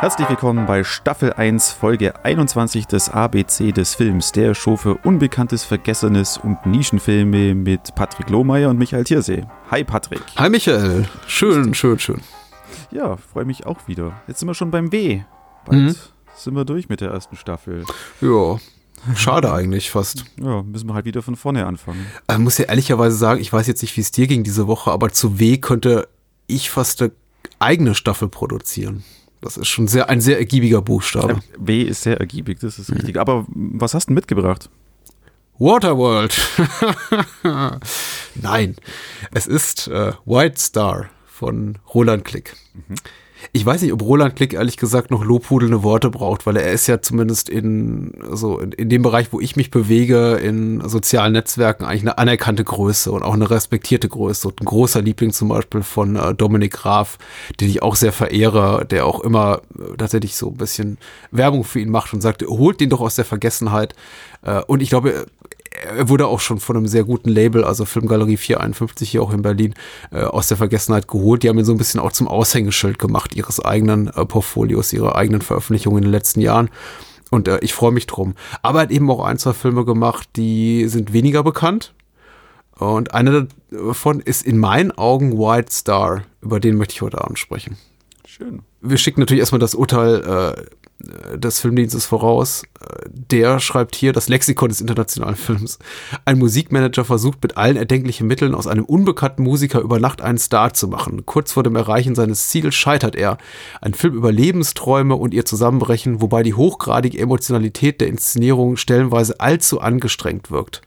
Herzlich willkommen bei Staffel 1, Folge 21 des ABC des Films, der Show für Unbekanntes, Vergessenes und Nischenfilme mit Patrick Lohmeier und Michael Thiersee. Hi Patrick. Hi Michael. Schön, schön, schön. Ja, freue mich auch wieder. Jetzt sind wir schon beim W. Bald mhm. sind wir durch mit der ersten Staffel. Ja, Schade eigentlich fast. Ja, müssen wir halt wieder von vorne anfangen. Ich muss ja ehrlicherweise sagen, ich weiß jetzt nicht, wie es dir ging diese Woche, aber zu W könnte ich fast eine eigene Staffel produzieren. Das ist schon sehr, ein sehr ergiebiger Buchstabe. W ist sehr ergiebig, das ist richtig. Mhm. Aber was hast du mitgebracht? Waterworld. Nein, es ist äh, White Star von Roland Klick. Mhm. Ich weiß nicht, ob Roland Klick ehrlich gesagt noch lobhudelnde Worte braucht, weil er ist ja zumindest in, so in, in dem Bereich, wo ich mich bewege, in sozialen Netzwerken eigentlich eine anerkannte Größe und auch eine respektierte Größe. Und ein großer Liebling zum Beispiel von äh, Dominik Graf, den ich auch sehr verehre, der auch immer äh, tatsächlich so ein bisschen Werbung für ihn macht und sagt, holt den doch aus der Vergessenheit. Äh, und ich glaube, er wurde auch schon von einem sehr guten Label, also Filmgalerie 451 hier auch in Berlin, äh, aus der Vergessenheit geholt. Die haben ihn so ein bisschen auch zum Aushängeschild gemacht ihres eigenen äh, Portfolios, ihrer eigenen Veröffentlichungen in den letzten Jahren. Und äh, ich freue mich drum. Aber er hat eben auch ein, zwei Filme gemacht, die sind weniger bekannt. Und einer davon ist in meinen Augen White Star. Über den möchte ich heute Abend sprechen. Schön. Wir schicken natürlich erstmal das Urteil äh, des Filmdienstes voraus. Der schreibt hier das Lexikon des internationalen Films. Ein Musikmanager versucht mit allen erdenklichen Mitteln aus einem unbekannten Musiker über Nacht einen Star zu machen. Kurz vor dem Erreichen seines Ziels scheitert er. Ein Film über Lebensträume und ihr Zusammenbrechen, wobei die hochgradige Emotionalität der Inszenierung stellenweise allzu angestrengt wirkt.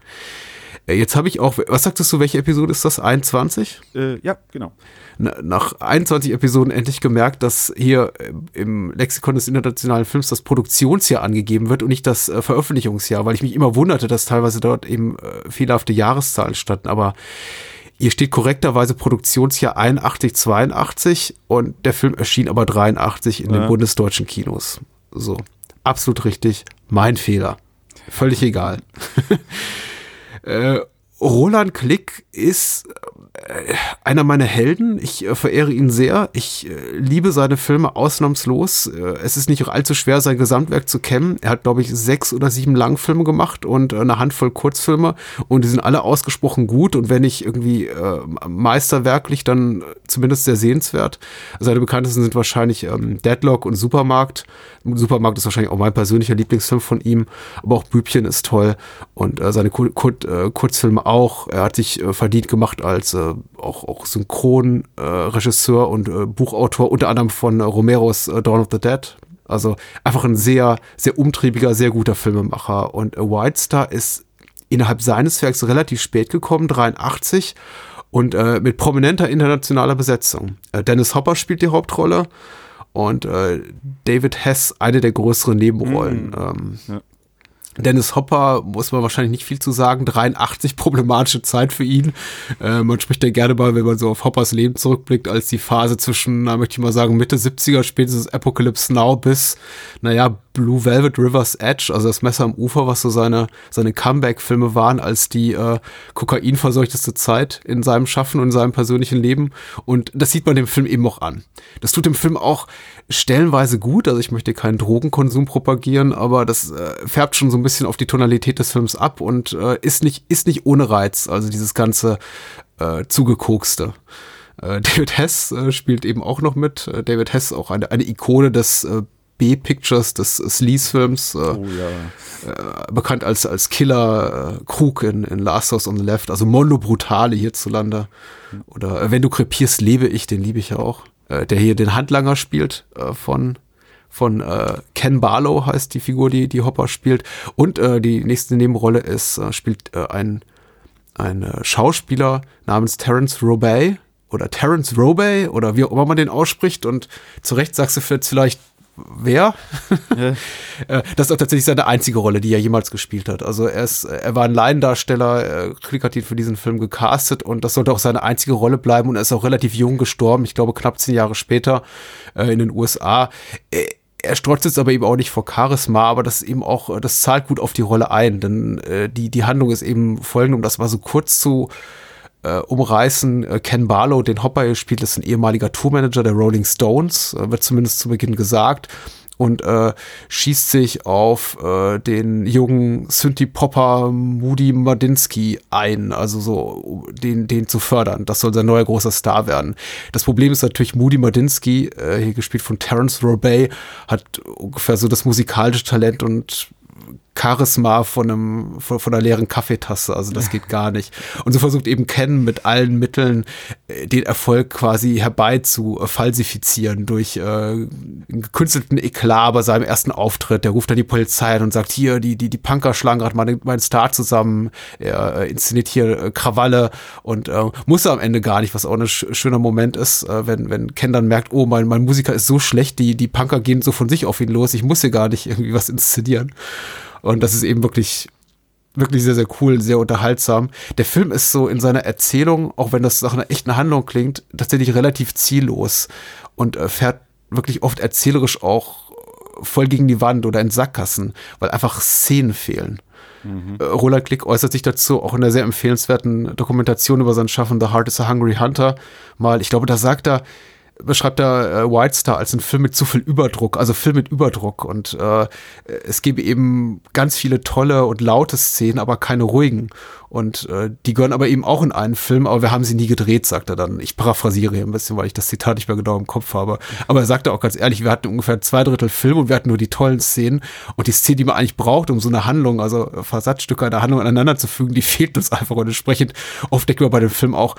Äh, jetzt habe ich auch, was sagtest du, welche Episode ist das? 21? Äh, ja, genau. Nach 21 Episoden endlich gemerkt, dass hier äh, im Lexikon des internationalen Films das Produktionsjahr angegeben wird und nicht das äh, Veröffentlichungsjahr, weil ich mich immer wunderte, dass teilweise dort eben äh, fehlerhafte Jahreszahlen standen. Aber hier steht korrekterweise Produktionsjahr 81, 82 und der Film erschien aber 83 in ja. den bundesdeutschen Kinos. So, absolut richtig. Mein Fehler. Völlig egal. Äh, Roland Klick ist einer meiner Helden. Ich äh, verehre ihn sehr. Ich äh, liebe seine Filme ausnahmslos. Äh, es ist nicht allzu schwer, sein Gesamtwerk zu kennen. Er hat, glaube ich, sechs oder sieben Langfilme gemacht und eine Handvoll Kurzfilme. Und die sind alle ausgesprochen gut. Und wenn nicht irgendwie äh, meisterwerklich, dann zumindest sehr sehenswert. Seine bekanntesten sind wahrscheinlich ähm, Deadlock und Supermarkt. Supermarkt ist wahrscheinlich auch mein persönlicher Lieblingsfilm von ihm. Aber auch Bübchen ist toll. Und äh, seine Kur Kur Kurzfilme auch. Er hat sich verdient gemacht als äh, auch, auch Synchronregisseur äh, und äh, Buchautor, unter anderem von äh, Romeros äh, Dawn of the Dead. Also einfach ein sehr, sehr umtriebiger, sehr guter Filmemacher. Und White Star ist innerhalb seines Werks relativ spät gekommen, 83 und äh, mit prominenter internationaler Besetzung. Äh, Dennis Hopper spielt die Hauptrolle und äh, David Hess eine der größeren Nebenrollen. Mm, ähm, ja. Dennis Hopper muss man wahrscheinlich nicht viel zu sagen. 83 problematische Zeit für ihn. Äh, man spricht ja gerne mal, wenn man so auf Hoppers Leben zurückblickt, als die Phase zwischen, na, möchte ich mal sagen, Mitte 70er, spätestens Apocalypse Now bis, naja, Blue Velvet River's Edge, also das Messer am Ufer, was so seine, seine Comeback-Filme waren, als die äh, kokainverseuchteste Zeit in seinem Schaffen und in seinem persönlichen Leben. Und das sieht man dem Film eben auch an. Das tut dem Film auch stellenweise gut. Also ich möchte keinen Drogenkonsum propagieren, aber das äh, färbt schon so ein bisschen auf die Tonalität des Films ab und äh, ist nicht, ist nicht ohne Reiz. Also dieses ganze äh, zugekokste. Äh, David Hess äh, spielt eben auch noch mit. Äh, David Hess auch eine, eine Ikone des äh, B-Pictures des Sleaze-Films, oh, ja. bekannt als, als Killer Krug in, in Last House on the Left, also Mondo Brutale hierzulande. Oder Wenn du krepierst, lebe ich, den liebe ich ja auch. Der hier den Handlanger spielt äh, von von äh, Ken Barlow heißt die Figur, die die Hopper spielt. Und äh, die nächste Nebenrolle ist äh, spielt äh, ein ein äh, Schauspieler namens Terence Robey oder Terence Robey oder wie auch immer man den ausspricht. Und zu Recht sagst du vielleicht wer? Ja. Äh, das ist auch tatsächlich seine einzige Rolle, die er jemals gespielt hat. Also er ist, er war ein Laiendarsteller, Klick hat ihn für diesen Film gecastet und das sollte auch seine einzige Rolle bleiben und er ist auch relativ jung gestorben, ich glaube knapp zehn Jahre später äh, in den USA. Er strotzt jetzt aber eben auch nicht vor Charisma, aber das eben auch, das zahlt gut auf die Rolle ein, denn äh, die, die Handlung ist eben folgende, um das mal so kurz zu äh, umreißen. Äh, Ken Barlow, den Hopper gespielt, ist ein ehemaliger Tourmanager der Rolling Stones, äh, wird zumindest zu Beginn gesagt und äh, schießt sich auf äh, den jungen Synthie-Popper Moody Madinsky ein, also so den, den zu fördern. Das soll sein neuer großer Star werden. Das Problem ist natürlich, Moody Madinsky, äh, hier gespielt von Terence Robey, hat ungefähr so das musikalische Talent und Charisma von einem von, von einer leeren Kaffeetasse, also das geht gar nicht. Und so versucht eben Ken mit allen Mitteln äh, den Erfolg quasi herbei zu äh, falsifizieren durch äh, einen gekünstelten Eklat bei seinem ersten Auftritt. Der ruft dann die Polizei und sagt, hier, die, die, die Punker schlagen gerade meinen Star zusammen, er äh, inszeniert hier äh, Krawalle und äh, muss am Ende gar nicht, was auch ein schöner Moment ist, äh, wenn, wenn Ken dann merkt, oh, mein, mein Musiker ist so schlecht, die, die Punker gehen so von sich auf ihn los, ich muss hier gar nicht irgendwie was inszenieren. Und das ist eben wirklich, wirklich sehr, sehr cool, sehr unterhaltsam. Der Film ist so in seiner Erzählung, auch wenn das nach einer echten Handlung klingt, tatsächlich relativ ziellos und äh, fährt wirklich oft erzählerisch auch voll gegen die Wand oder in Sackgassen, weil einfach Szenen fehlen. Mhm. Äh, Roland Klick äußert sich dazu auch in der sehr empfehlenswerten Dokumentation über sein Schaffen The Heart is a Hungry Hunter mal. Ich glaube, da sagt er, beschreibt er äh, White Star als einen Film mit zu viel Überdruck, also Film mit Überdruck. Und äh, es gäbe eben ganz viele tolle und laute Szenen, aber keine ruhigen. Und äh, die gehören aber eben auch in einen Film, aber wir haben sie nie gedreht, sagt er dann. Ich paraphrasiere hier ein bisschen, weil ich das Zitat nicht mehr genau im Kopf habe. Aber er sagte auch ganz ehrlich, wir hatten ungefähr zwei Drittel Film und wir hatten nur die tollen Szenen. Und die Szene, die man eigentlich braucht, um so eine Handlung, also Versatzstücke einer Handlung aneinander zu fügen, die fehlt uns einfach. Und entsprechend oft denken wir bei dem Film auch,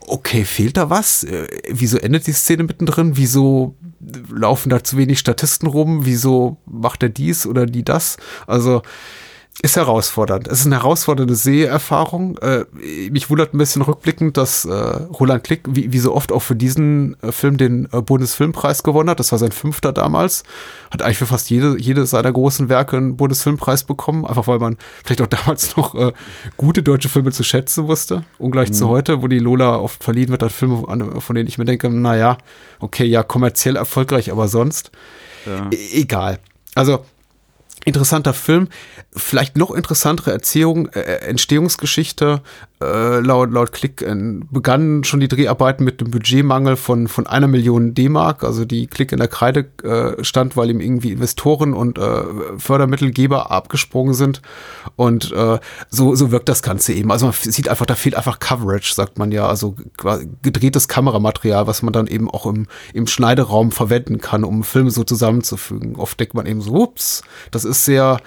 okay, fehlt da was? Äh, wieso endet die Szene mittendrin? Wieso laufen da zu wenig Statisten rum? Wieso macht er dies oder die das? Also ist herausfordernd. Es ist eine herausfordernde Seherfahrung. Äh, mich wundert ein bisschen rückblickend, dass äh, Roland Klick, wie, wie so oft auch für diesen äh, Film den äh, Bundesfilmpreis gewonnen hat. Das war sein fünfter damals. Hat eigentlich für fast jede, jede seiner großen Werke einen Bundesfilmpreis bekommen. Einfach weil man vielleicht auch damals noch äh, gute deutsche Filme zu schätzen wusste. Ungleich mhm. zu heute, wo die Lola oft verliehen wird an Filme, von denen ich mir denke, naja, okay, ja, kommerziell erfolgreich, aber sonst. Ja. E egal. Also interessanter Film, vielleicht noch interessantere Erzählung, äh, äh, Entstehungsgeschichte. Äh, laut, laut Klick äh, begannen schon die Dreharbeiten mit dem Budgetmangel von, von einer Million D-Mark. Also die Klick in der Kreide äh, stand, weil ihm irgendwie Investoren und äh, Fördermittelgeber abgesprungen sind. Und äh, so, so wirkt das Ganze eben. Also man sieht einfach, da fehlt einfach Coverage, sagt man ja. Also gedrehtes Kameramaterial, was man dann eben auch im, im Schneideraum verwenden kann, um Filme so zusammenzufügen. Oft denkt man eben so, ups, das ist sehr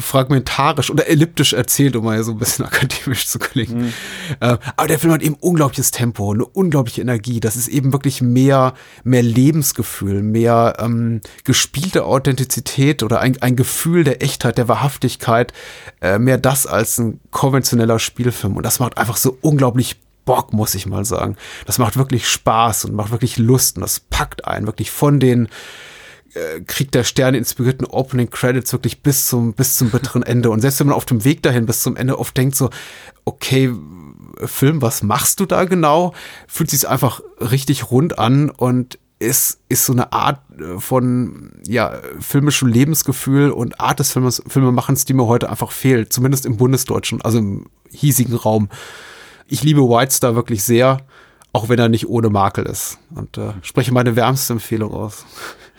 fragmentarisch oder elliptisch erzählt, um mal so ein bisschen akademisch zu klingen. Mhm. Äh, aber der Film hat eben unglaubliches Tempo, eine unglaubliche Energie. Das ist eben wirklich mehr, mehr Lebensgefühl, mehr ähm, gespielte Authentizität oder ein, ein Gefühl der Echtheit, der Wahrhaftigkeit, äh, mehr das als ein konventioneller Spielfilm. Und das macht einfach so unglaublich Bock, muss ich mal sagen. Das macht wirklich Spaß und macht wirklich Lust und das packt einen wirklich von den äh, der Sterne inspirierten Opening Credits wirklich bis zum, bis zum bitteren Ende. Und selbst wenn man auf dem Weg dahin bis zum Ende oft denkt so, okay, Film, was machst du da genau? Fühlt sich einfach richtig rund an und ist, ist so eine Art äh, von, ja, filmischem Lebensgefühl und Art des Filmes, Filmemachens, die mir heute einfach fehlt. Zumindest im Bundesdeutschen, also im hiesigen Raum. Ich liebe White Star wirklich sehr, auch wenn er nicht ohne Makel ist. Und äh, spreche meine wärmste Empfehlung aus.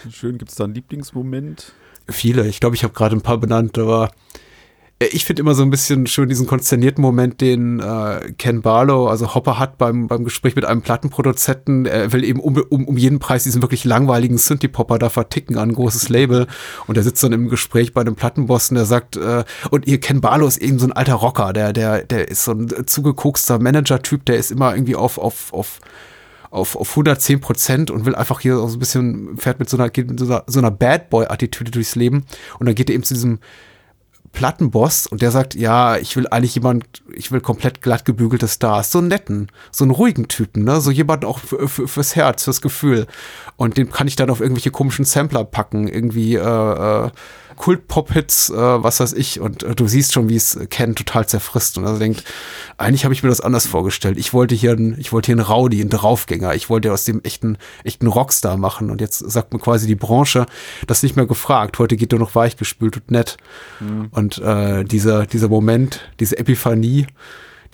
Schön, gibt es da einen Lieblingsmoment? Viele. Ich glaube, ich habe gerade ein paar benannt, aber äh, ich finde immer so ein bisschen schön diesen konsternierten Moment, den äh, Ken Barlow, also Hopper hat beim, beim Gespräch mit einem Plattenproduzenten. Er will eben um, um, um jeden Preis diesen wirklich langweiligen Synthie-Popper da verticken an ein großes Label. Und er sitzt dann im Gespräch bei einem Plattenboss und der sagt, äh, und ihr Ken Barlow ist eben so ein alter Rocker, der, der, der ist so ein zugekokster Manager-Typ, der ist immer irgendwie auf, auf, auf auf, auf 110 Prozent und will einfach hier so ein bisschen, fährt mit so einer, geht mit so einer, so einer Bad Boy-Attitüde durchs Leben. Und dann geht er eben zu diesem Plattenboss und der sagt, ja, ich will eigentlich jemand, ich will komplett glatt gebügelte Stars, so einen netten, so einen ruhigen Typen, ne, so jemand auch fürs Herz, fürs Gefühl. Und den kann ich dann auf irgendwelche komischen Sampler packen, irgendwie, äh, äh, Kult-Pop-Hits, äh, was weiß ich. Und äh, du siehst schon, wie es Ken total zerfrisst. Und er denkt, eigentlich habe ich mir das anders vorgestellt. Ich wollte hier ein, ich wollte hier einen Rowdy, einen Draufgänger. Ich wollte aus dem echten, echten Rockstar machen. Und jetzt sagt mir quasi die Branche, das nicht mehr gefragt. Heute geht er noch weichgespült und nett. Mhm. Und äh, dieser, dieser Moment, diese Epiphanie,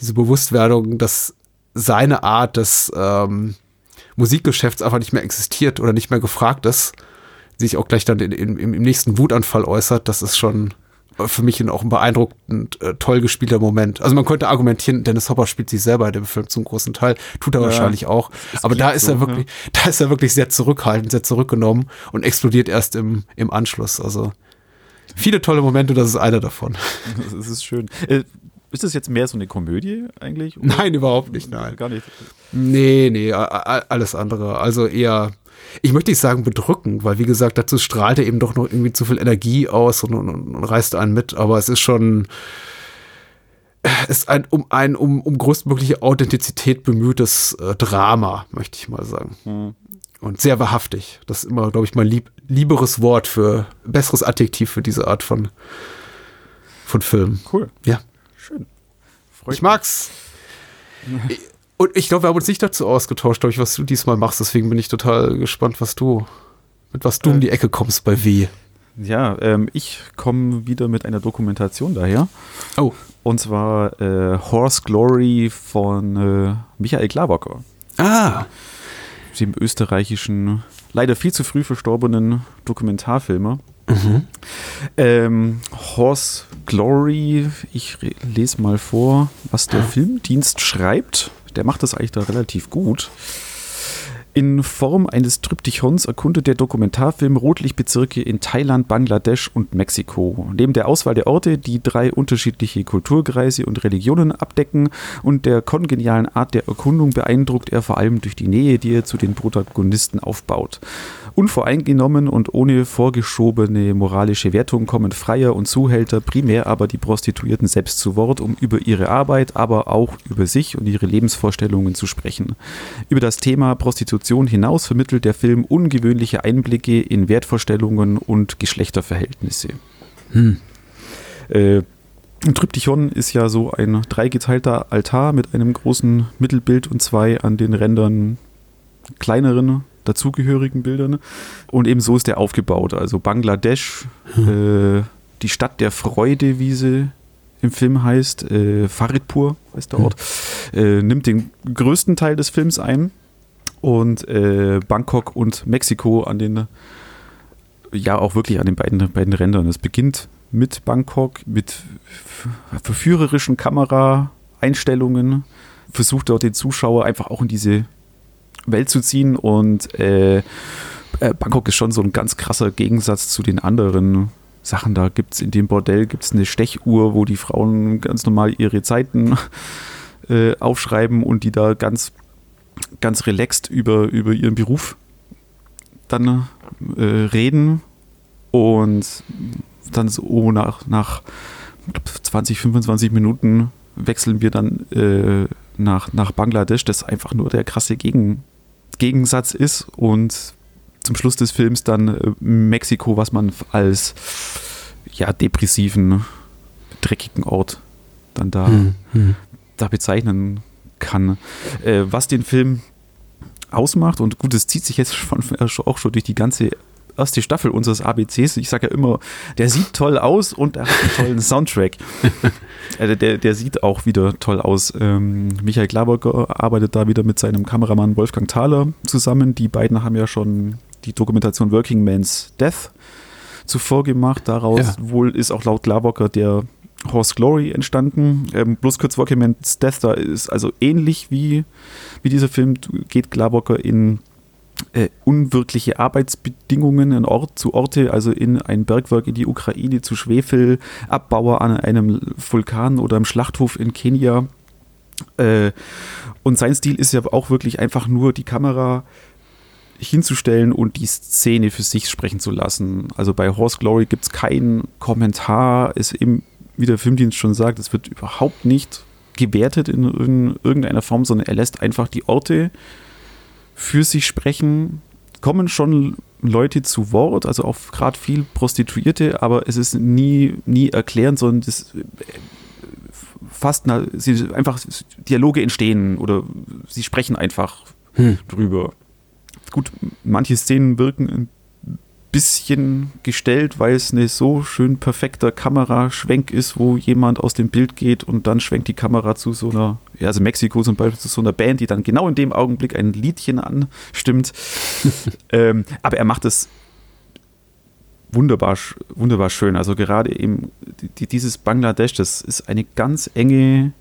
diese Bewusstwerdung, dass seine Art des ähm, Musikgeschäfts einfach nicht mehr existiert oder nicht mehr gefragt ist, sich auch gleich dann in, in, im nächsten Wutanfall äußert, das ist schon für mich auch ein beeindruckend äh, toll gespielter Moment. Also man könnte argumentieren, Dennis Hopper spielt sich selber in dem Film zum großen Teil, tut er ja, wahrscheinlich auch. Aber da ist so, er wirklich, ja. da ist er wirklich sehr zurückhaltend, sehr zurückgenommen und explodiert erst im, im Anschluss. Also viele tolle Momente, das ist einer davon. Das ist schön. Ist das jetzt mehr so eine Komödie eigentlich? Oder? Nein, überhaupt nicht, nein. Gar nicht. Nee, nee, alles andere. Also eher ich möchte nicht sagen bedrückend, weil wie gesagt, dazu strahlt er eben doch noch irgendwie zu viel Energie aus und, und, und reißt einen mit, aber es ist schon es ist ein um ein um, um größtmögliche Authentizität bemühtes äh, Drama, möchte ich mal sagen. Mhm. Und sehr wahrhaftig. Das ist immer, glaube ich, mein lieb, lieberes Wort für, besseres Adjektiv für diese Art von, von Film. Cool. Ja. Schön. Freut ich mag's. Und ich glaube, wir haben uns nicht dazu ausgetauscht, glaube ich, was du diesmal machst. Deswegen bin ich total gespannt, was du, mit was du äh, um die Ecke kommst bei W. Ja, ähm, ich komme wieder mit einer Dokumentation daher. Oh. Und zwar äh, Horse Glory von äh, Michael Klawocker. Ah. Dem österreichischen, leider viel zu früh verstorbenen Dokumentarfilmer. Mhm. Ähm, Horse Glory, ich lese mal vor, was der Filmdienst schreibt der macht das eigentlich da relativ gut. In Form eines Tryptychons erkundet der Dokumentarfilm Rotlichtbezirke in Thailand, Bangladesch und Mexiko. Neben der Auswahl der Orte, die drei unterschiedliche Kulturkreise und Religionen abdecken und der kongenialen Art der Erkundung beeindruckt er vor allem durch die Nähe, die er zu den Protagonisten aufbaut. Unvoreingenommen und ohne vorgeschobene moralische Wertung kommen Freier und Zuhälter, primär aber die Prostituierten selbst zu Wort, um über ihre Arbeit, aber auch über sich und ihre Lebensvorstellungen zu sprechen. Über das Thema Prostitution hinaus vermittelt der Film ungewöhnliche Einblicke in Wertvorstellungen und Geschlechterverhältnisse. Hm. Äh, ein Tryptychon ist ja so ein dreigeteilter Altar mit einem großen Mittelbild und zwei an den Rändern kleineren dazugehörigen Bildern. Und eben so ist der aufgebaut. Also Bangladesch, hm. äh, die Stadt der Freude, wie sie im Film heißt, äh, Faridpur heißt der hm. Ort, äh, nimmt den größten Teil des Films ein. Und äh, Bangkok und Mexiko an den, ja auch wirklich an den beiden, beiden Rändern. Es beginnt mit Bangkok, mit verführerischen Kameraeinstellungen, versucht dort den Zuschauer einfach auch in diese Welt zu ziehen und äh, äh, Bangkok ist schon so ein ganz krasser Gegensatz zu den anderen Sachen. Da gibt es in dem Bordell gibt's eine Stechuhr, wo die Frauen ganz normal ihre Zeiten äh, aufschreiben und die da ganz, ganz relaxed über, über ihren Beruf dann äh, reden und dann so nach, nach 20, 25 Minuten wechseln wir dann äh, nach, nach Bangladesch. Das einfach nur der krasse Gegen, Gegensatz ist und zum Schluss des Films dann äh, Mexiko, was man als ja, depressiven, dreckigen Ort dann da, hm, hm. da bezeichnen kann. Äh, was den Film ausmacht, und gut, es zieht sich jetzt schon, auch schon durch die ganze erste Staffel unseres ABCs. Ich sage ja immer, der sieht toll aus und er hat einen tollen Soundtrack. äh, der, der sieht auch wieder toll aus. Ähm, Michael Klaberger arbeitet da wieder mit seinem Kameramann Wolfgang Thaler zusammen. Die beiden haben ja schon die Dokumentation Working Man's Death zuvor gemacht. Daraus ja. wohl ist auch laut Glabocker der Horse Glory entstanden. Ähm, bloß kurz Working Man's Death, da ist also ähnlich wie, wie dieser Film, geht Glabocker in äh, unwirkliche Arbeitsbedingungen in Ort zu Orte, also in ein Bergwerk in die Ukraine, zu Schwefelabbauer an einem Vulkan oder im Schlachthof in Kenia. Äh, und sein Stil ist ja auch wirklich einfach nur die Kamera hinzustellen und die Szene für sich sprechen zu lassen. Also bei Horse Glory gibt es keinen Kommentar, ist eben, wie der Filmdienst schon sagt, es wird überhaupt nicht gewertet in, in irgendeiner Form, sondern er lässt einfach die Orte für sich sprechen, kommen schon Leute zu Wort, also auch gerade viel Prostituierte, aber es ist nie, nie erklärend, sondern das äh, fast na, sie, einfach Dialoge entstehen oder sie sprechen einfach hm. drüber. Gut, manche Szenen wirken ein bisschen gestellt, weil es eine so schön perfekter Kameraschwenk ist, wo jemand aus dem Bild geht und dann schwenkt die Kamera zu so einer, ja, also Mexiko zum Beispiel zu so einer Band, die dann genau in dem Augenblick ein Liedchen anstimmt. ähm, aber er macht es wunderbar, wunderbar schön. Also gerade eben die, dieses Bangladesch, das ist eine ganz enge,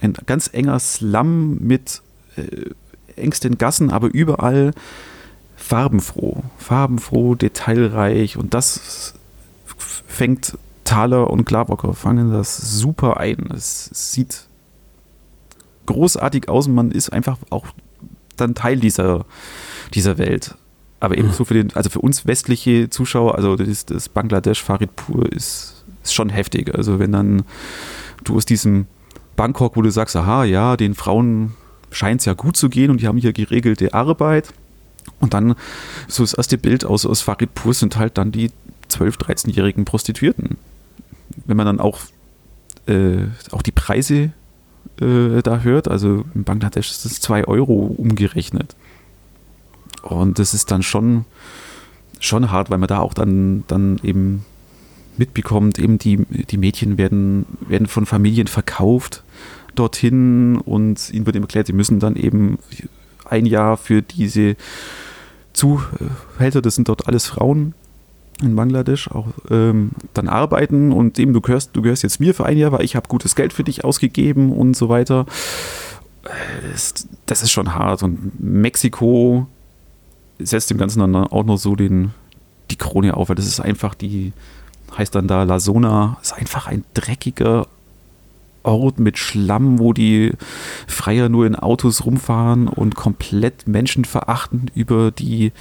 ein ganz enger Slum mit äh, engsten Gassen, aber überall farbenfroh, farbenfroh, detailreich und das fängt Thaler und Klarbocker fangen das super ein. Es sieht großartig aus und man ist einfach auch dann Teil dieser, dieser Welt. Aber eben so für den, also für uns westliche Zuschauer, also das, das Bangladesch Farid Pur ist, ist schon heftig. Also wenn dann du aus diesem Bangkok, wo du sagst, aha, ja, den Frauen scheint es ja gut zu gehen und die haben hier geregelte Arbeit und dann so das erste Bild aus, aus Faridpur sind halt dann die 12-, 13-jährigen Prostituierten. Wenn man dann auch, äh, auch die Preise äh, da hört, also in Bangladesch ist das 2 Euro umgerechnet. Und das ist dann schon, schon hart, weil man da auch dann, dann eben mitbekommt, eben die, die Mädchen werden, werden von Familien verkauft dorthin und ihnen wird eben erklärt, sie müssen dann eben ein Jahr für diese Zuhälter, das sind dort alles Frauen in Bangladesch, auch ähm, dann arbeiten und eben du gehörst, du gehörst jetzt mir für ein Jahr, weil ich habe gutes Geld für dich ausgegeben und so weiter. Das, das ist schon hart. Und Mexiko setzt dem Ganzen dann auch noch so den, die Krone auf, weil das ist einfach die, heißt dann da La Zona, ist einfach ein dreckiger Ort mit Schlamm, wo die Freier nur in Autos rumfahren und komplett menschenverachtend über die,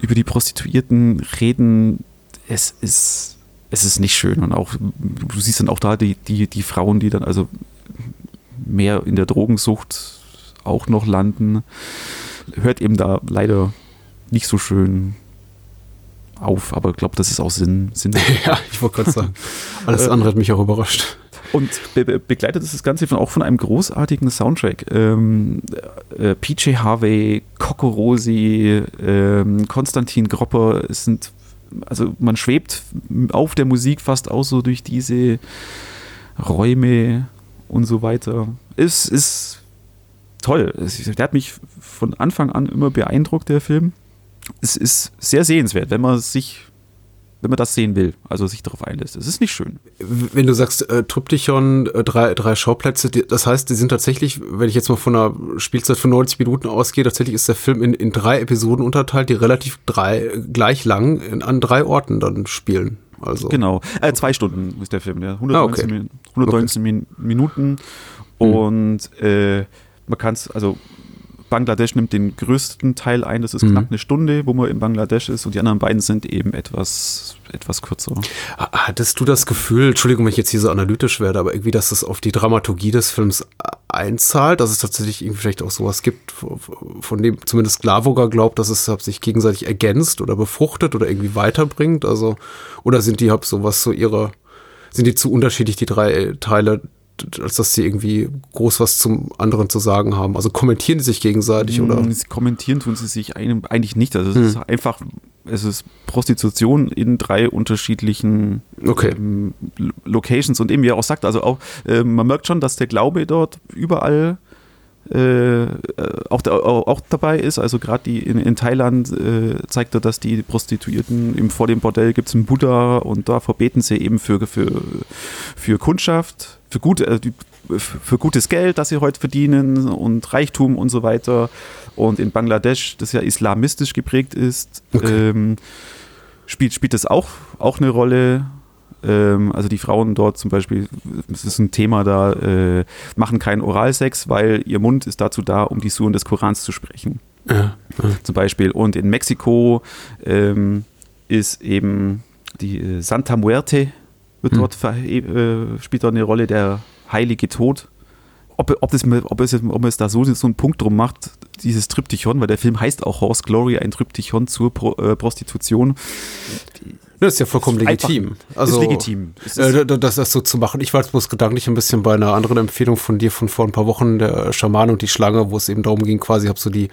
über die Prostituierten reden. Es ist, es ist nicht schön. Und auch, du siehst dann auch da die, die, die Frauen, die dann also mehr in der Drogensucht auch noch landen. Hört eben da leider nicht so schön auf, aber ich glaube, das ist auch Sinn. Sinn ja, ich wollte gerade sagen. Alles andere hat mich auch überrascht. Und be begleitet ist das Ganze von, auch von einem großartigen Soundtrack. Ähm, äh, PJ Harvey, Coco Rosi, ähm, Konstantin Gropper, es sind, also man schwebt auf der Musik fast auch so durch diese Räume und so weiter. Es ist toll. Der hat mich von Anfang an immer beeindruckt, der Film. Es ist sehr sehenswert, wenn man sich wenn man das sehen will, also sich darauf einlässt. Es ist nicht schön. Wenn du sagst, äh, Triptychon, äh, drei, drei Schauplätze, die, das heißt, die sind tatsächlich, wenn ich jetzt mal von einer Spielzeit von 90 Minuten ausgehe, tatsächlich ist der Film in, in drei Episoden unterteilt, die relativ drei, gleich lang in, an drei Orten dann spielen. Also. Genau, äh, zwei Stunden ist der Film, ja. 119, ah, okay. 119 okay. Minuten hm. und äh, man kann es, also Bangladesch nimmt den größten Teil ein, das ist mhm. knapp eine Stunde, wo man in Bangladesch ist und die anderen beiden sind eben etwas, etwas kürzer. Hattest du das Gefühl, Entschuldigung, wenn ich jetzt hier so analytisch werde, aber irgendwie, dass das auf die Dramaturgie des Films einzahlt, dass es tatsächlich irgendwie vielleicht auch sowas gibt, von dem zumindest Glavoga glaubt, dass es sich gegenseitig ergänzt oder befruchtet oder irgendwie weiterbringt, also, oder sind die, hab sowas so ihre, sind die zu unterschiedlich, die drei Teile als dass sie irgendwie groß was zum anderen zu sagen haben. Also kommentieren sie sich gegenseitig oder? Mm, sie kommentieren tun sie sich eigentlich nicht. Also es hm. ist einfach, es ist Prostitution in drei unterschiedlichen okay. ähm, Locations und eben wie er auch sagt, also auch, äh, man merkt schon, dass der Glaube dort überall äh, auch, auch, dabei ist. Also gerade in, in Thailand äh, zeigt er, dass die Prostituierten eben vor dem Bordell gibt es einen Buddha und da verbeten sie eben für, für, für Kundschaft, für, gut, äh, für gutes Geld, das sie heute verdienen und Reichtum und so weiter. Und in Bangladesch, das ja islamistisch geprägt ist, okay. ähm, spielt, spielt das auch, auch eine Rolle ähm, also die Frauen dort zum Beispiel, das ist ein Thema da, äh, machen keinen Oralsex, weil ihr Mund ist dazu da, um die Suren des Korans zu sprechen. Ja, ja. Zum Beispiel. Und in Mexiko ähm, ist eben die äh, Santa Muerte, wird hm. dort äh, spielt dort eine Rolle, der heilige Tod. Ob, ob, das, ob, es, ob es da so, so einen Punkt drum macht, dieses Tryptychon, weil der Film heißt auch Horse Glory, ein Tryptychon zur Pro, äh, Prostitution. Das ist ja vollkommen legitim. Also, ist legitim. Ist äh, das, das so zu machen. Ich war jetzt bloß gedanklich ein bisschen bei einer anderen Empfehlung von dir von vor ein paar Wochen, der Schaman und die Schlange, wo es eben darum ging, quasi, ich habe so die,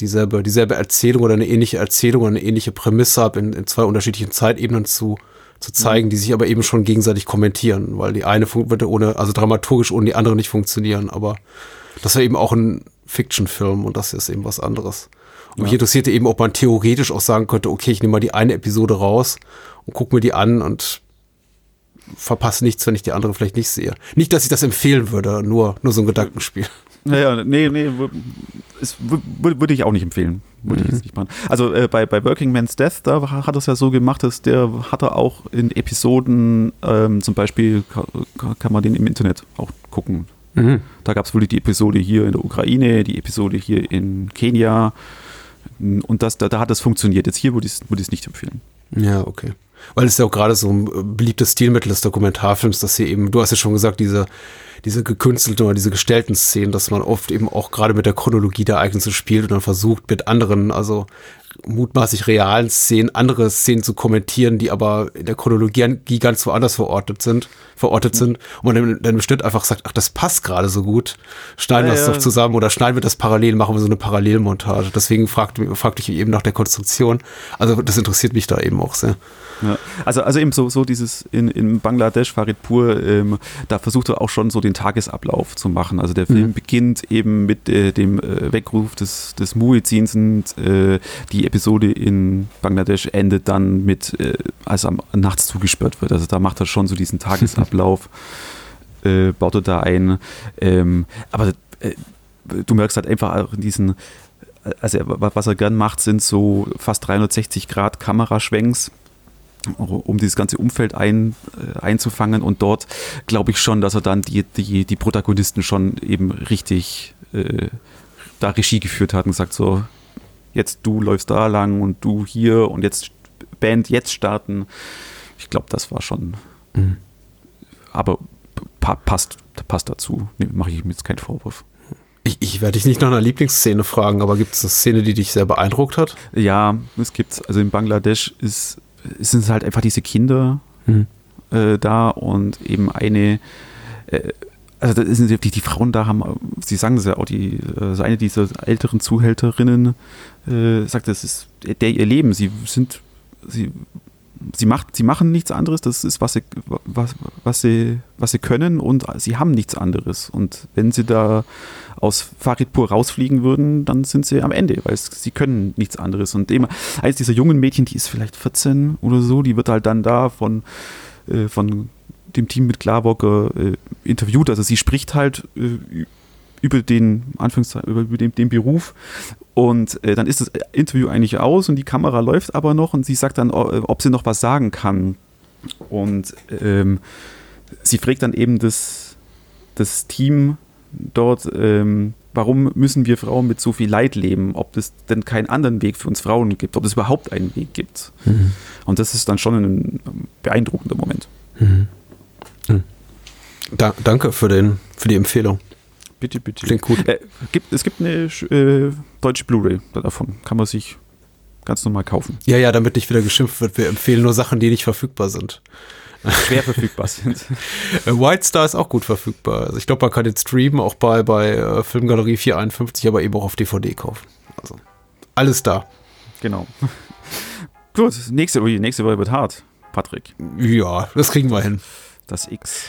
dieselbe, dieselbe Erzählung oder eine ähnliche Erzählung oder eine ähnliche Prämisse habe, in, in zwei unterschiedlichen Zeitebenen zu, zu zeigen, mhm. die sich aber eben schon gegenseitig kommentieren, weil die eine würde ohne, also dramaturgisch ohne die andere nicht funktionieren, aber das war eben auch ein Fiction-Film und das ist eben was anderes. Und ja. mich interessierte eben, ob man theoretisch auch sagen könnte, okay, ich nehme mal die eine Episode raus und gucke mir die an und verpasse nichts, wenn ich die andere vielleicht nicht sehe. Nicht, dass ich das empfehlen würde, nur, nur so ein Gedankenspiel. Naja, nee, nee, würde ich auch nicht empfehlen. Würde mhm. ich jetzt nicht machen. Also äh, bei, bei Working Man's Death, da hat er es ja so gemacht, dass der hat er auch in Episoden, ähm, zum Beispiel kann, kann, man den im Internet auch gucken. Mhm. Da gab es wohl die Episode hier in der Ukraine, die Episode hier in Kenia. Und das, da, da hat das funktioniert. Jetzt hier würde ich es nicht empfehlen. Ja, okay. Weil es ja auch gerade so ein äh, beliebtes Stilmittel des Dokumentarfilms, dass sie eben, du hast ja schon gesagt, diese, diese gekünstelten oder diese gestellten Szenen, dass man oft eben auch gerade mit der Chronologie der Ereignisse spielt und dann versucht mit anderen, also mutmaßlich realen Szenen, andere Szenen zu kommentieren, die aber in der Chronologie ganz woanders verortet sind, verortet sind. Und man dann im Schnitt einfach sagt, ach, das passt gerade so gut. Schneiden ja, wir das ja. doch zusammen oder schneiden wir das parallel, machen wir so eine Parallelmontage. Deswegen fragte, fragte ich eben nach der Konstruktion. Also das interessiert mich da eben auch sehr. Ja. Also, also eben so, so dieses in, in Bangladesch, Farid Pur, ähm, da versucht er auch schon so den Tagesablauf zu machen. Also der Film mhm. beginnt eben mit äh, dem äh, Weckruf des, des Muezzins und äh, die Episode in Bangladesch endet dann mit, äh, als am nachts zugesperrt wird. Also da macht er schon so diesen Tagesablauf, äh, baut er da ein. Ähm, aber äh, du merkst halt einfach in diesen also was er gern macht, sind so fast 360 Grad Kameraschwenks um dieses ganze Umfeld ein, äh, einzufangen. Und dort glaube ich schon, dass er dann die, die, die Protagonisten schon eben richtig äh, da Regie geführt hat und gesagt, so, jetzt du läufst da lang und du hier und jetzt Band jetzt starten. Ich glaube, das war schon. Mhm. Aber pa passt, passt dazu. Nee, Mache ich mir jetzt keinen Vorwurf. Ich, ich werde dich nicht nach einer Lieblingsszene fragen, aber gibt es eine Szene, die dich sehr beeindruckt hat? Ja, es gibt Also in Bangladesch ist sind halt einfach diese Kinder mhm. äh, da und eben eine, äh, also das sind die, die Frauen da haben, sie sagen das ja auch, die, also eine dieser älteren Zuhälterinnen äh, sagt, das ist der ihr Leben. Sie sind, sie, sie macht, sie machen nichts anderes, das ist, was sie, was, was sie, was sie können und sie haben nichts anderes. Und wenn sie da aus Faridpur rausfliegen würden, dann sind sie am Ende, weil sie können nichts anderes. Und eben eines dieser jungen Mädchen, die ist vielleicht 14 oder so, die wird halt dann da von, äh, von dem Team mit Klarbocker äh, interviewt. Also sie spricht halt äh, über den Anführungszeichen, über den, den Beruf und äh, dann ist das Interview eigentlich aus und die Kamera läuft aber noch und sie sagt dann, ob sie noch was sagen kann. Und ähm, sie fragt dann eben das, das Team dort, ähm, warum müssen wir Frauen mit so viel Leid leben, ob es denn keinen anderen Weg für uns Frauen gibt, ob es überhaupt einen Weg gibt. Mhm. Und das ist dann schon ein beeindruckender Moment. Mhm. Mhm. Da, danke für, den, für die Empfehlung. Bitte, bitte. Klingt gut. Äh, gibt, es gibt eine äh, deutsche Blu-ray davon. Kann man sich ganz normal kaufen. Ja, ja, damit nicht wieder geschimpft wird. Wir empfehlen nur Sachen, die nicht verfügbar sind schwer verfügbar sind. Äh, White Star ist auch gut verfügbar. Also ich glaube, man kann den streamen, auch bei, bei äh, Filmgalerie 451, aber eben auch auf DVD kaufen. Also alles da. Genau. gut, nächste, ui, nächste Woche wird hart, Patrick. Ja, das kriegen wir hin. Das X.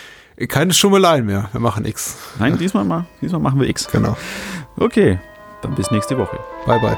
Keine Schummeleien mehr, wir machen X. Nein, diesmal, mal, diesmal machen wir X. Genau. Okay, dann bis nächste Woche. Bye, bye.